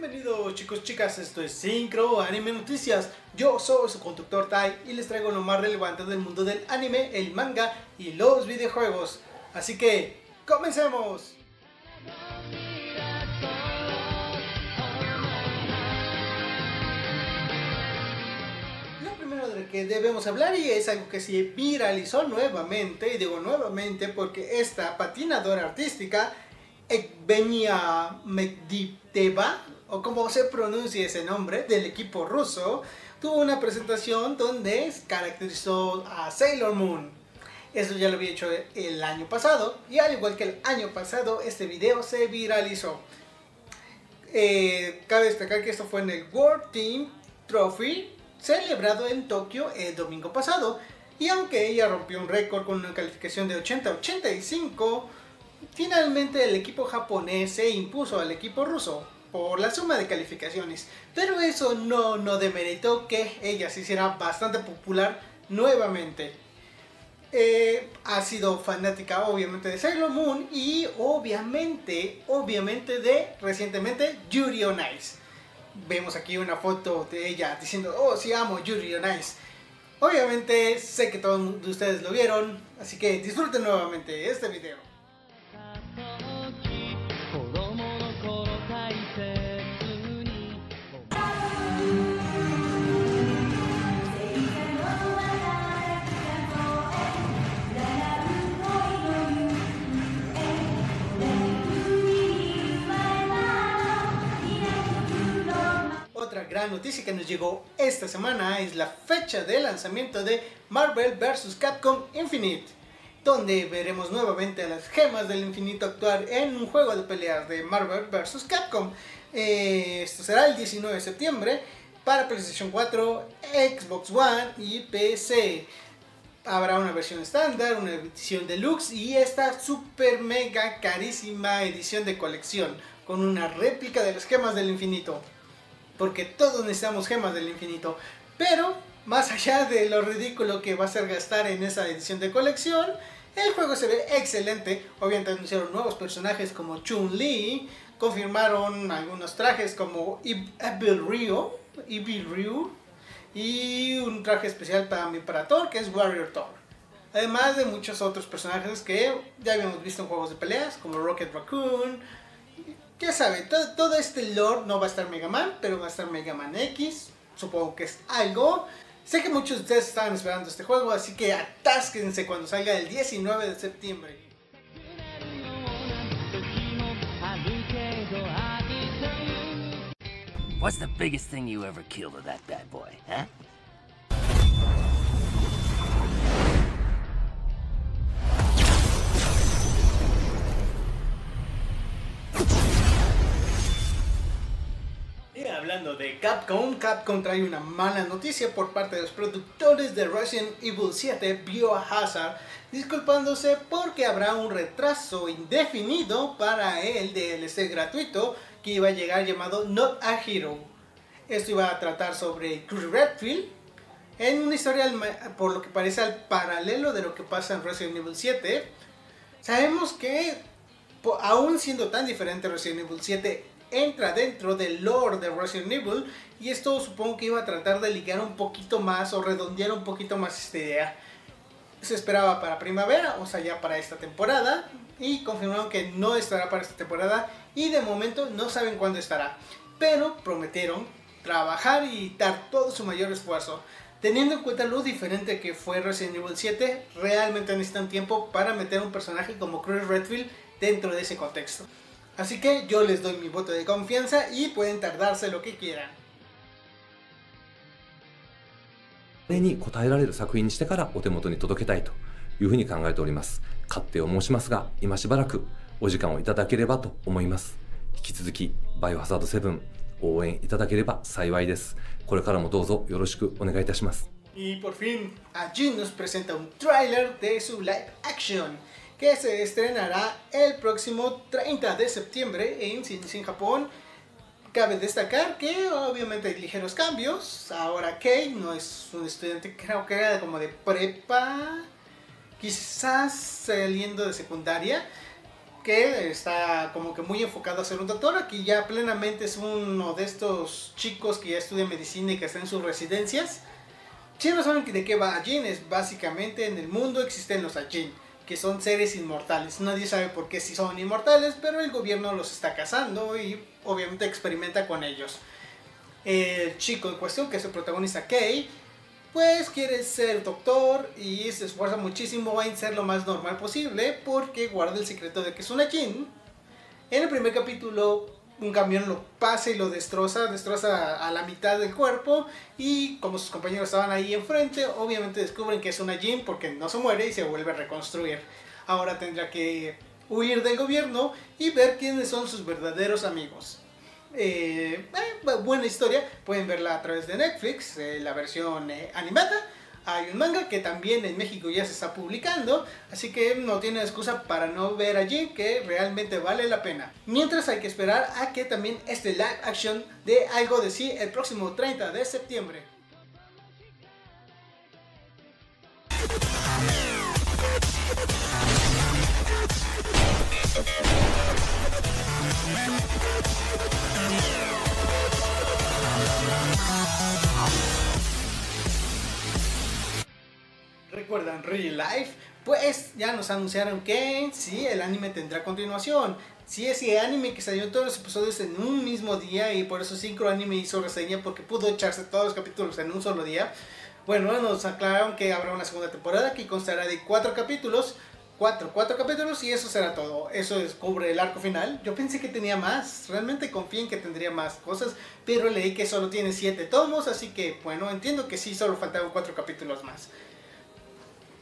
Bienvenidos chicos, chicas, esto es Syncro Anime Noticias. Yo soy su conductor Tai y les traigo lo más relevante del mundo del anime, el manga y los videojuegos. Así que, comencemos. Lo primero de lo que debemos hablar y es algo que se viralizó nuevamente, y digo nuevamente porque esta patinadora artística, Ekvenia Medvedeva, o como se pronuncia ese nombre, del equipo ruso, tuvo una presentación donde caracterizó a Sailor Moon. Eso ya lo había hecho el año pasado y al igual que el año pasado este video se viralizó. Eh, cabe destacar que esto fue en el World Team Trophy celebrado en Tokio el domingo pasado y aunque ella rompió un récord con una calificación de 80-85, finalmente el equipo japonés se impuso al equipo ruso por la suma de calificaciones, pero eso no, no demeritó que ella se hiciera bastante popular nuevamente. Eh, ha sido fanática obviamente de Sailor Moon y obviamente, obviamente de recientemente Yuri on Ice. Vemos aquí una foto de ella diciendo, oh sí amo Yuri on Ice. Obviamente sé que todos ustedes lo vieron, así que disfruten nuevamente este video. Noticia que nos llegó esta semana es la fecha de lanzamiento de Marvel vs. Capcom Infinite, donde veremos nuevamente a las gemas del infinito actuar en un juego de peleas de Marvel vs. Capcom. Eh, esto será el 19 de septiembre para PlayStation 4, Xbox One y PC. Habrá una versión estándar, una edición deluxe y esta super mega carísima edición de colección con una réplica de las gemas del infinito porque todos necesitamos gemas del infinito. Pero, más allá de lo ridículo que va a ser gastar en esa edición de colección, el juego se ve excelente. Obviamente anunciaron nuevos personajes como Chun-Li, confirmaron algunos trajes como Evil Ryu, Evil Ryu y un traje especial para mi para Thor, que es Warrior Thor. Además de muchos otros personajes que ya habíamos visto en juegos de peleas, como Rocket Raccoon, ya saben, todo, este lore no va a estar Mega Man, pero va a estar Mega Man X. Supongo que es algo. Sé que muchos de ustedes estaban esperando este juego, así que atásquense cuando salga el 19 de septiembre. What's the biggest thing you ever killed with that bad boy, huh? Hablando de Capcom, Capcom trae una mala noticia por parte de los productores de Resident Evil 7 Biohazard, disculpándose porque habrá un retraso indefinido para el DLC gratuito que iba a llegar llamado Not a Hero. Esto iba a tratar sobre Chris Redfield en una historia por lo que parece al paralelo de lo que pasa en Resident Evil 7. Sabemos que aún siendo tan diferente Resident Evil 7 entra dentro del lore de Resident Evil y esto supongo que iba a tratar de ligar un poquito más o redondear un poquito más esta idea. Se esperaba para primavera, o sea ya para esta temporada y confirmaron que no estará para esta temporada y de momento no saben cuándo estará, pero prometieron trabajar y dar todo su mayor esfuerzo. Teniendo en cuenta lo diferente que fue Resident Evil 7, realmente necesitan tiempo para meter un personaje como Chris Redfield dentro de ese contexto. Así que yo les doy mi voto de confianza y pueden tardarse lo que quieran. これに応えられる作品にしてからお手元に届けたいというふうに考えております。勝手を申しますが、今しばらくお時間をいただければと思います。引き続き、バイオハザード7応援いただければ幸いです。これからもどうぞよろしくお願いいたします。Y por fin, nos presenta un tráiler de su live action. Que se estrenará el próximo 30 de septiembre en en Japón. Cabe destacar que obviamente hay ligeros cambios. Ahora Kei no es un estudiante, creo que era como de prepa, quizás saliendo de secundaria. que está como que muy enfocado a ser un doctor. Aquí ya plenamente es uno de estos chicos que ya estudia medicina y que está en sus residencias. Si no saben de qué va Ajin, es básicamente en el mundo existen los Ajin, que son seres inmortales. Nadie sabe por qué si son inmortales, pero el gobierno los está cazando y obviamente experimenta con ellos. El chico en cuestión, que es el protagonista Kei, pues quiere ser doctor y se esfuerza muchísimo en ser lo más normal posible porque guarda el secreto de que es una Jin. En el primer capítulo un camión lo pasa y lo destroza, destroza a la mitad del cuerpo y como sus compañeros estaban ahí enfrente, obviamente descubren que es una Jin porque no se muere y se vuelve a reconstruir. Ahora tendrá que huir del gobierno y ver quiénes son sus verdaderos amigos. Eh, eh, buena historia, pueden verla a través de Netflix, eh, la versión animada. Hay un manga que también en México ya se está publicando, así que no tiene excusa para no ver allí que realmente vale la pena. Mientras hay que esperar a que también este live action de algo de sí el próximo 30 de septiembre. ¿Recuerdan Real Life? Pues ya nos anunciaron que sí, el anime tendrá continuación. Sí, ese anime que salió todos los episodios en un mismo día y por eso Synchro Anime hizo reseña porque pudo echarse todos los capítulos en un solo día. Bueno, nos aclararon que habrá una segunda temporada que constará de cuatro capítulos. Cuatro, cuatro capítulos y eso será todo. Eso descubre el arco final. Yo pensé que tenía más. Realmente confié en que tendría más cosas. Pero leí que solo tiene siete tomos. Así que, bueno, entiendo que sí, solo faltaban cuatro capítulos más.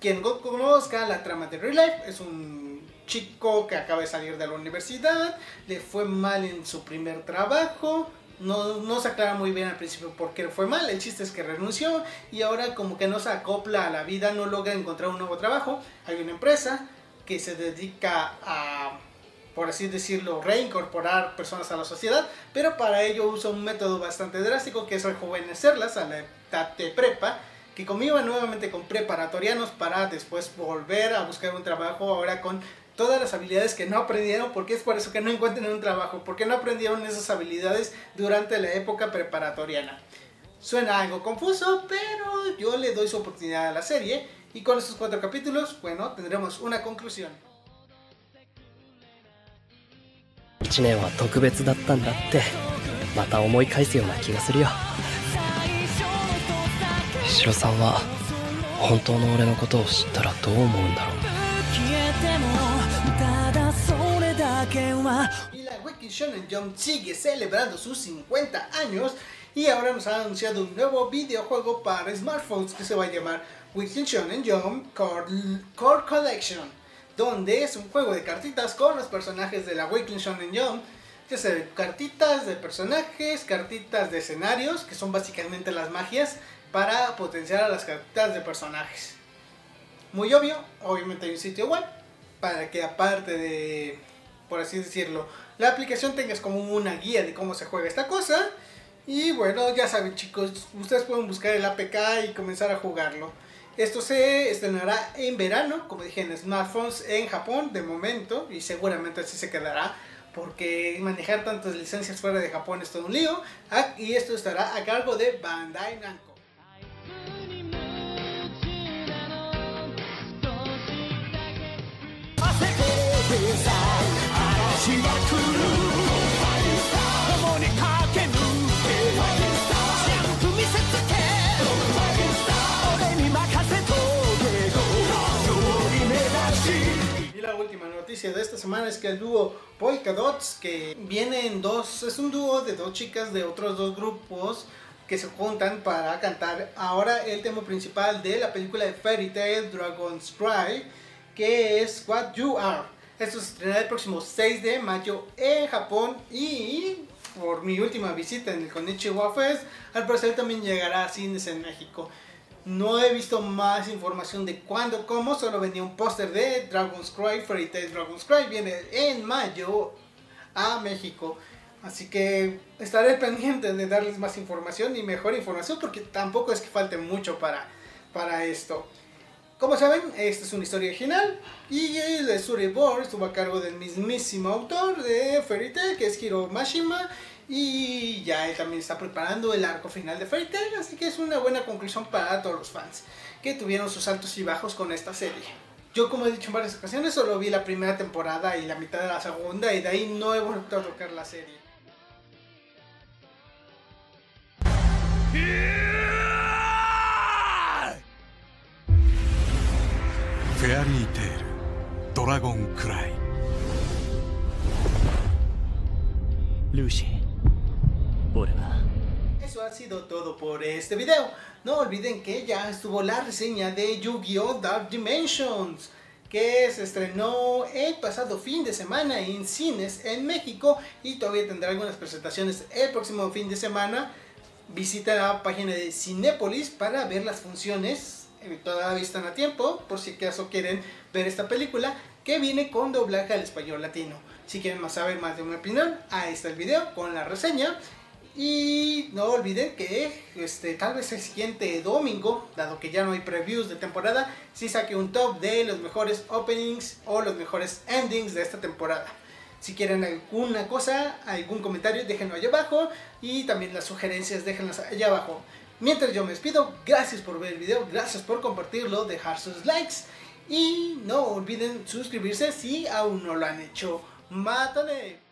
Quien conozca la trama de Real Life es un chico que acaba de salir de la universidad, le fue mal en su primer trabajo, no, no se aclara muy bien al principio por qué fue mal, el chiste es que renunció y ahora como que no se acopla a la vida, no logra encontrar un nuevo trabajo. Hay una empresa que se dedica a, por así decirlo, reincorporar personas a la sociedad, pero para ello usa un método bastante drástico que es rejuvenecerlas a la edad de prepa que convivan nuevamente con preparatorianos para después volver a buscar un trabajo ahora con todas las habilidades que no aprendieron, porque es por eso que no encuentran un trabajo, porque no aprendieron esas habilidades durante la época preparatoriana. Suena algo confuso, pero yo le doy su oportunidad a la serie y con estos cuatro capítulos, bueno, tendremos una conclusión. 1年は特別だったんだってまた思い返すような気がするよ 城さんは本当の俺のことを知ったらどう思うんだろう Y la Wiki Shonen Jump sigue celebrando sus 50 años y ahora nos ha anunciado un nuevo videojuego para smartphones que se va a llamar Wiki Shonen Jump Core, Core Collection, donde es un juego de cartitas con los personajes de la Wiki Shonen Jump ya sea cartitas de personajes, cartitas de escenarios, que son básicamente las magias, para potenciar a las cartitas de personajes. Muy obvio, obviamente hay un sitio web para que aparte de, por así decirlo, la aplicación tengas como una guía de cómo se juega esta cosa. Y bueno, ya saben chicos, ustedes pueden buscar el APK y comenzar a jugarlo. Esto se estrenará en verano, como dije, en smartphones en Japón de momento y seguramente así se quedará porque manejar tantas licencias fuera de Japón es todo un lío. Ah, y esto estará a cargo de Bandai Namco. Noticia de esta semana es que el dúo Polka Dots, que viene en dos, es un dúo de dos chicas de otros dos grupos que se juntan para cantar ahora el tema principal de la película de Fairy Tail Dragon's Cry, que es What You Are. Esto se estrenará el próximo 6 de mayo en Japón y por mi última visita en el Konichiwa Fest, al parecer también llegará a cines en México. No he visto más información de cuándo, cómo, solo venía un póster de Dragon's Cry, Fairy Tail Dragon's Cry, viene en mayo a México. Así que estaré pendiente de darles más información y mejor información porque tampoco es que falte mucho para, para esto. Como saben, esta es una historia original y el storyboard estuvo a cargo del mismísimo autor de Fairy Tail, que es Hiro Mashima, y ya él también está preparando el arco final de Fairy Tail, así que es una buena conclusión para todos los fans que tuvieron sus altos y bajos con esta serie. Yo, como he dicho en varias ocasiones, solo vi la primera temporada y la mitad de la segunda, y de ahí no he vuelto a tocar la serie. Fairy Tail, Dragon Cry. Lucy. Eso ha sido todo por este video. No olviden que ya estuvo la reseña de Yu-Gi-Oh! Dark Dimensions, que se estrenó el pasado fin de semana en cines en México y todavía tendrá algunas presentaciones el próximo fin de semana. Visita la página de Cinépolis para ver las funciones. eh, Todavía están a tiempo, por si acaso quieren ver esta película, que viene con doblaje al español latino. Si quieren más saber más de mi opinión, ahí está el video con la reseña. Y no olviden que este, tal vez el siguiente domingo, dado que ya no hay previews de temporada, sí saque un top de los mejores openings o los mejores endings de esta temporada. Si quieren alguna cosa, algún comentario, déjenlo allá abajo. Y también las sugerencias, déjenlas allá abajo. Mientras yo me despido, gracias por ver el video, gracias por compartirlo, dejar sus likes. Y no olviden suscribirse si aún no lo han hecho. ¡Mátale!